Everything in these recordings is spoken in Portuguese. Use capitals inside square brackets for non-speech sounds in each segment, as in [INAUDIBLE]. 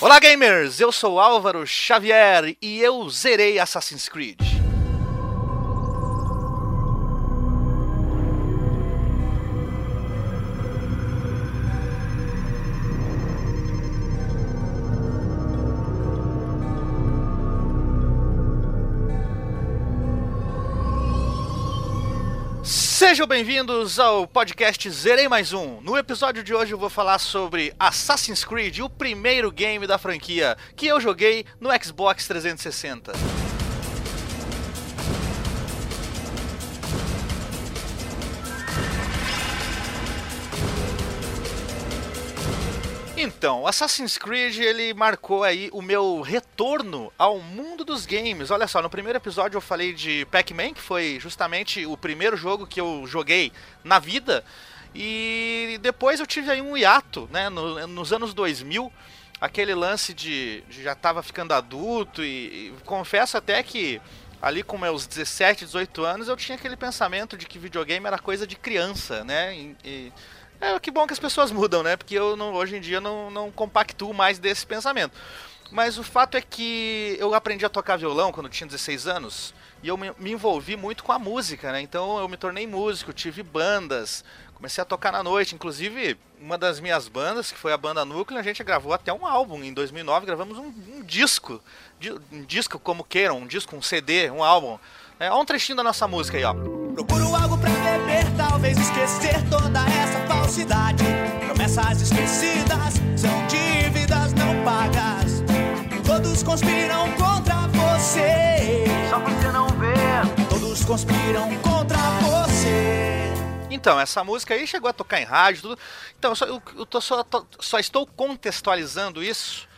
Olá gamers, eu sou Álvaro Xavier e eu zerei Assassin's Creed. Sejam bem-vindos ao podcast Zerei Mais Um. No episódio de hoje eu vou falar sobre Assassin's Creed, o primeiro game da franquia que eu joguei no Xbox 360. Então, Assassin's Creed ele marcou aí o meu retorno ao mundo dos games. Olha só, no primeiro episódio eu falei de Pac-Man, que foi justamente o primeiro jogo que eu joguei na vida. E depois eu tive aí um hiato, né, no- nos anos 2000, aquele lance de, de já tava ficando adulto e, e confesso até que ali com meus 17, 18 anos eu tinha aquele pensamento de que videogame era coisa de criança, né? E, e- é que bom que as pessoas mudam, né? Porque eu não- hoje em dia não, não compactuo mais desse pensamento. Mas o fato é que eu aprendi a tocar violão quando tinha 16 anos e eu me, envolvi muito com a música, né? Então eu me tornei músico, tive bandas, comecei a tocar na noite. Inclusive, uma das minhas bandas, que foi a banda Núcleo, a gente gravou até um álbum. Em 2009 gravamos um, um disco, di- um disco como queiram, um disco, um CD, um álbum. É, olha um trechinho da nossa música aí, ó. Procuro algo pra beber, talvez esquecer toda essa falsidade. Promessas esquecidas são dívidas não pagas. Todos conspiram contra você. Só você não vê. Todos conspiram contra você. Então, essa música aí chegou a tocar em rádio, tudo. Então, eu, só, eu, eu tô só, tô- só estou contextualizando isso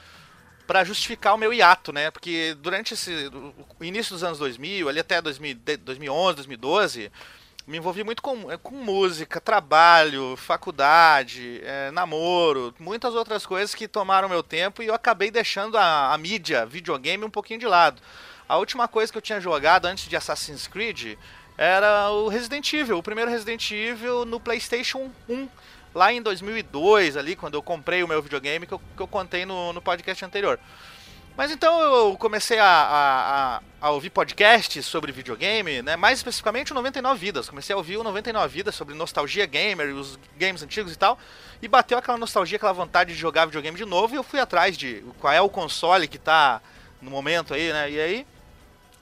para justificar o meu hiato, né? Porque durante esse, o início dos anos 2000, ali até 2000, de- 2011, 2012, me envolvi muito com, eh, com música, trabalho, faculdade, eh, namoro, muitas outras coisas que tomaram meu tempo e eu acabei deixando a, a mídia, videogame, um pouquinho de lado. A última coisa que eu tinha jogado antes de Assassin's Creed era o Resident Evil, o primeiro Resident Evil no PlayStation 1, lá em 2002, ali, quando eu comprei o meu videogame, que eu, que eu contei no, no podcast anterior. Mas então eu comecei a, a, a- ouvir podcasts sobre videogame, né? mais especificamente o 99 Vidas. Comecei a ouvir o 99 Vidas sobre nostalgia gamer, os games antigos e tal. E bateu aquela nostalgia, aquela vontade de jogar videogame de novo. E eu fui atrás de qual é o console que tá no momento aí, né? E aí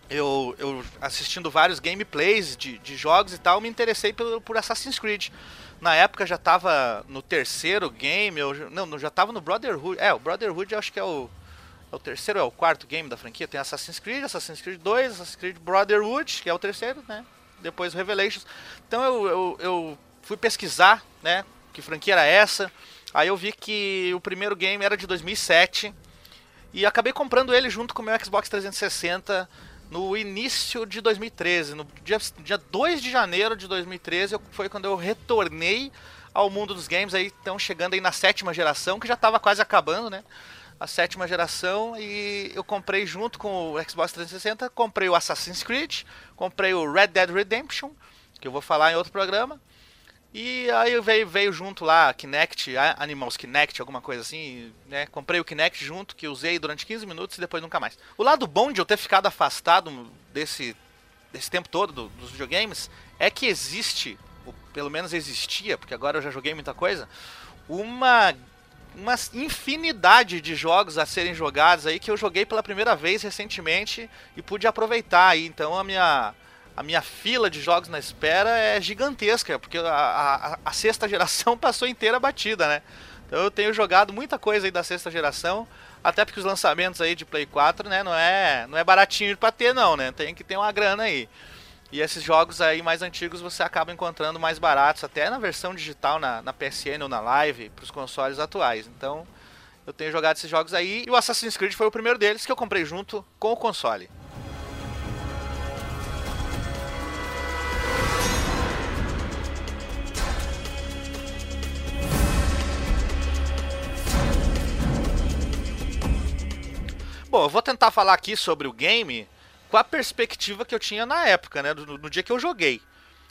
eu, eu assistindo vários gameplays de, de jogos e tal, me interessei por, por Assassin's Creed. Na época já tava no terceiro game, eu, não, já tava no Brotherhood. É, o Brotherhood acho que é o, é o terceiro, é o quarto game da franquia. Tem Assassin's Creed, Assassin's Creed 2, Assassin's Creed Brotherhood, que é o terceiro, né? Depois Revelations. Então eu, eu, eu fui pesquisar, né? Que franquia era essa. Aí eu vi que o primeiro game era de 2007. E acabei comprando ele junto com o meu Xbox 360 no início de 2013. No dia, dia 2 de janeiro de 2013 eu- foi quando eu retornei ao mundo dos games. Aí estão chegando aí na sétima geração, que já estava quase acabando, né? A sétima geração e eu comprei junto com o Xbox 360, comprei o Assassin's Creed, comprei o Red Dead Redemption, que eu vou falar em outro programa. E aí veio, veio junto lá Kinect, Animals Kinect, alguma coisa assim, né? Comprei o Kinect junto, que usei durante 15 minutos e depois nunca mais. O lado bom de eu ter ficado afastado desse, desse tempo todo do, dos videogames é que existe, ou pelo menos existia, porque agora eu já joguei muita coisa, uma uma infinidade de jogos a serem jogados aí que eu joguei pela primeira vez recentemente e pude aproveitar aí. Então a minha a minha fila de jogos na espera é gigantesca, porque a, a, a, sexta [LAUGHS] geração passou inteira batida, né? Então eu tenho jogado muita coisa aí da sexta geração, até porque os lançamentos aí de Play 4, né, não é, não é baratinho para ter não, né? Tem que ter uma grana aí. E esses jogos aí mais antigos você acaba encontrando mais baratos, até na versão digital na, na PSN ou na Live, para os consoles atuais. Então eu tenho jogado esses jogos aí, e o Assassin's Creed foi o primeiro deles que eu comprei junto com o console. Bom, eu vou tentar falar aqui sobre o game com a perspectiva que eu tinha na época, né? No, no dia que eu joguei.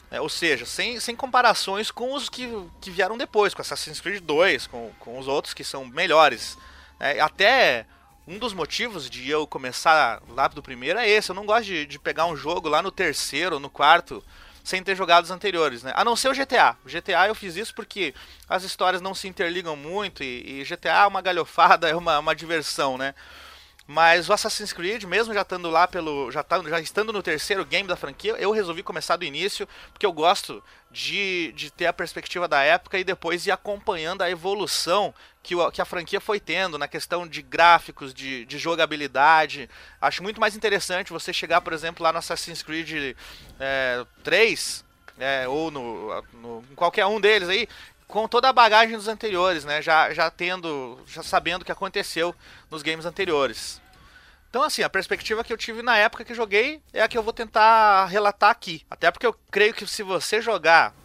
É, ou seja, sem, sem comparações com os que, que vieram depois, com Assassin's Creed 2, com, com os outros que são melhores. É, até um dos motivos de eu começar lá do primeiro é esse. Eu não gosto de, de pegar um jogo lá no terceiro, no quarto, sem ter jogado os anteriores, né? A não ser o GTA. O GTA eu fiz isso porque as histórias não se interligam muito e, e GTA é uma galhofada, [LAUGHS] é uma, uma diversão, né? Mas o Assassin's Creed, mesmo já estando lá pelo. Já, tá, já estando no terceiro game da franquia, eu resolvi começar do início, porque eu gosto de, de ter a perspectiva da época e depois ir acompanhando a evolução que, o, que a franquia foi tendo na questão de gráficos, de, de jogabilidade. Acho muito mais interessante você chegar, por exemplo, lá no Assassin's Creed é, 3, é, ou no, no, qualquer um deles aí, com toda a bagagem dos anteriores, né? Já, já tendo, já sabendo o que aconteceu nos games anteriores. Então, assim, a perspectiva que eu tive na época que joguei é a que eu vou tentar relatar aqui. Até porque eu creio que se você jogar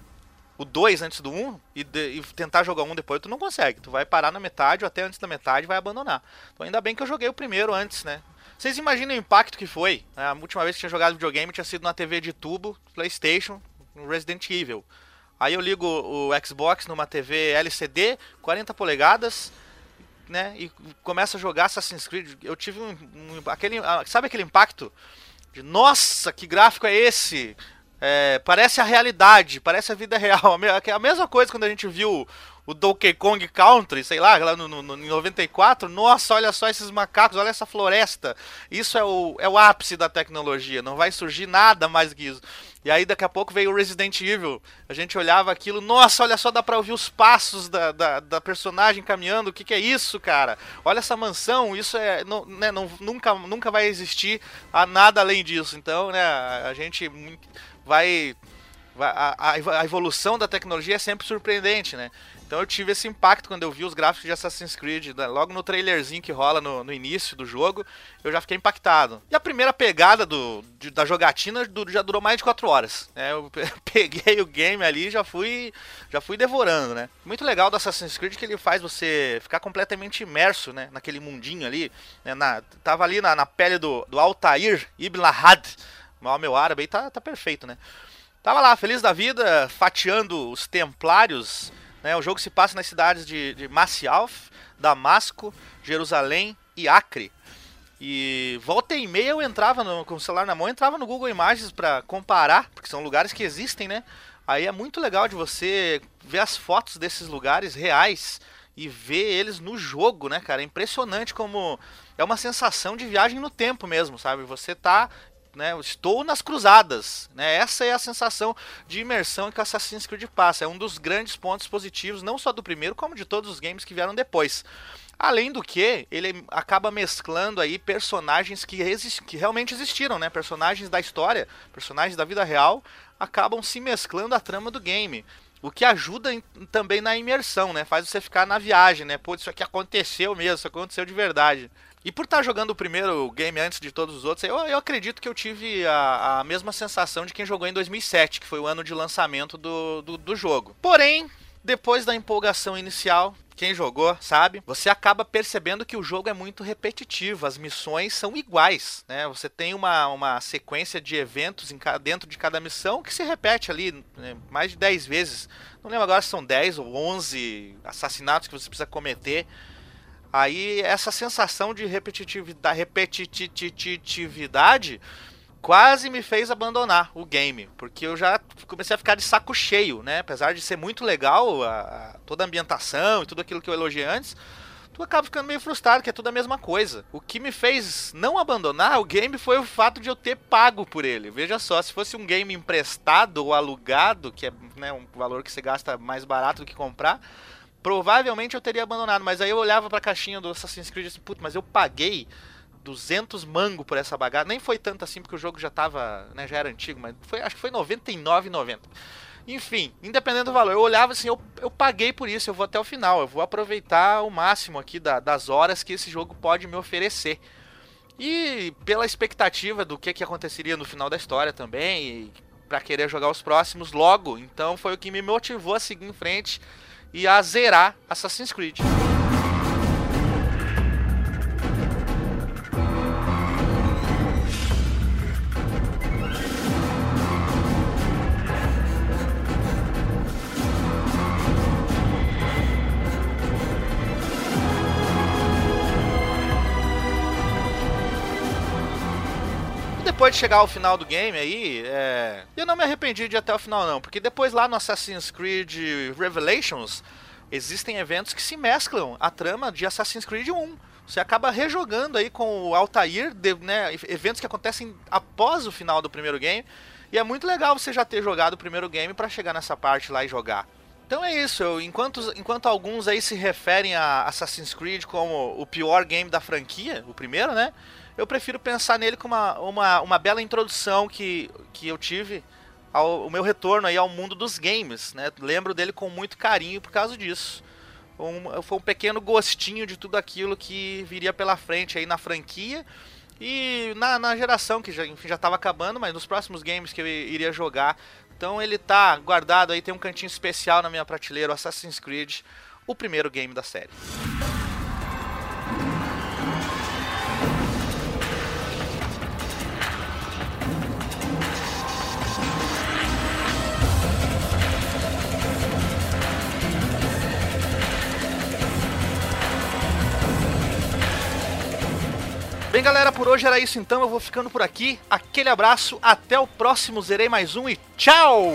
o 2 antes do 1 um, e, e, tentar jogar um depois, tu não consegue. Tu vai parar na metade ou até antes da metade vai abandonar. Então, ainda bem que eu joguei o primeiro antes, né? Vocês imaginem o impacto que foi? Né? A última vez que tinha jogado videogame tinha sido na TV de tubo, PlayStation, no Resident Evil. Aí eu ligo o Xbox numa TV LCD, 40 polegadas, né? E começo a jogar Assassin's Creed. Eu tive um, um aquele, ah, sabe aquele impacto de nossa, que gráfico é esse? É, parece a realidade, parece a vida [LAUGHS] real. A mesma coisa quando a gente viu o Donkey Kong Country, sei lá, lá no, no, em 94. Nossa, olha só esses macacos, olha essa floresta. Isso é o, é o ápice da tecnologia, não vai surgir nada mais que isso. E aí daqui a pouco veio o Resident Evil. A gente olhava aquilo, nossa, olha só, dá pra ouvir os passos da, da, da personagem caminhando. O que, que é isso, cara? Olha essa mansão, isso é. Não, né, não, nunca, nunca vai existir a nada além disso. Então, né, a gente vai. A, a evolução da tecnologia é sempre surpreendente, né? Então eu tive esse impacto quando eu vi os gráficos de Assassin's Creed, né? logo no trailerzinho que rola no, no, início do jogo, eu já fiquei impactado. E a primeira pegada do, de, da jogatina já durou mais de 4 horas. Né? Eu [LAUGHS] peguei o game ali e já fui, já fui devorando, né? Muito legal do Assassin's Creed que ele faz você ficar completamente imerso, né? Naquele mundinho ali. Né? Na, tava ali na, na pele do, do Altair Ibn Lahad. Meu árabe aí tá, tá perfeito, né? Tava lá, feliz da vida, fatiando os templários né? O jogo se passa nas cidades de, de Masyaf, Damasco, Jerusalém e Acre. E volta e meia eu entrava no, com o celular na mão, entrava no Google Imagens para comparar, porque são lugares que existem, né? Aí é muito legal de você ver as fotos desses lugares reais e ver eles no jogo, né, cara? É impressionante como é uma sensação de viagem no tempo mesmo, sabe? Você tá né, estou nas cruzadas, né? Essa é a sensação de imersão que Assassin's Creed passa. É um dos grandes pontos positivos, não só do primeiro, como de todos os games que vieram depois. Além do que, ele acaba mesclando aí personagens que, que realmente existiram, né? Personagens da história, personagens da vida real, acabam se mesclando à trama do game. O que ajuda também na imersão, né? Faz você ficar na viagem, né? Pô, isso aqui aconteceu mesmo, isso aconteceu de verdade. E por estar jogando o primeiro game antes de todos os outros, eu, eu acredito que eu tive a, a, mesma sensação de quem jogou em 2007, que foi o ano de lançamento do, do, do jogo. Porém, depois da empolgação inicial, quem jogou sabe, você acaba percebendo que o jogo é muito repetitivo, as missões são iguais, né? Você tem uma, uma sequência de eventos em, dentro de cada missão que se repete ali né, mais de 10 vezes. Não lembro agora se são 10 ou 11 assassinatos que você precisa cometer. Aí essa sensação de repetitividade, repetitividade quase me fez abandonar o game, porque eu já comecei a ficar de saco cheio, né? Apesar de ser muito legal a, a, toda a ambientação e tudo aquilo que eu elogiei antes, tu acaba ficando meio frustrado, que é tudo a mesma coisa. O que me fez não abandonar o game foi o fato de eu ter pago por ele. Veja só, se fosse um game emprestado ou alugado, que é né, um valor que você gasta mais barato do que comprar, provavelmente eu teria abandonado. Mas aí eu olhava pra caixinha do Assassin's Creed e disse, putz, mas eu paguei 200 mango por essa bagaça. Nem foi tanto assim porque o jogo já tava, né, já era antigo, mas foi, acho que foi 99,90. Enfim, independente do valor, eu olhava assim, eu, eu paguei por isso, eu vou até o final, eu vou aproveitar o máximo aqui da, das horas que esse jogo pode me oferecer. E pela expectativa do que, que aconteceria no final da história também, e para querer jogar os próximos logo, então foi o que me motivou a seguir em frente e a zerar Assassin's Creed. Depois de chegar ao final do game aí, é... eu não me arrependi de ir até o final não, porque depois lá no Assassin's Creed Revelations existem eventos que se mesclam a trama de Assassin's Creed 1. Você acaba rejogando aí com o Altair, né, eventos que acontecem após o final do primeiro game, e é muito legal você já ter jogado o primeiro game para chegar nessa parte lá e jogar. Então é isso, eu, enquanto, enquanto alguns aí se referem a Assassin's Creed como o pior game da franquia, o primeiro, né? Eu prefiro pensar nele como uma, uma, uma bela introdução que, que eu tive ao, meu retorno aí ao mundo dos games, né? Lembro dele com muito carinho por causa disso. Um, foi um pequeno gostinho de tudo aquilo que viria pela frente aí na franquia e na, na geração que já enfim, já estava acabando, mas nos próximos games que eu iria jogar. Então ele tá guardado aí, tem um cantinho especial na minha prateleira, Assassin's Creed, o primeiro game da série. Bem, galera, por hoje era isso então. Eu vou ficando por aqui. Aquele abraço, até o próximo Zerei Mais Um e tchau!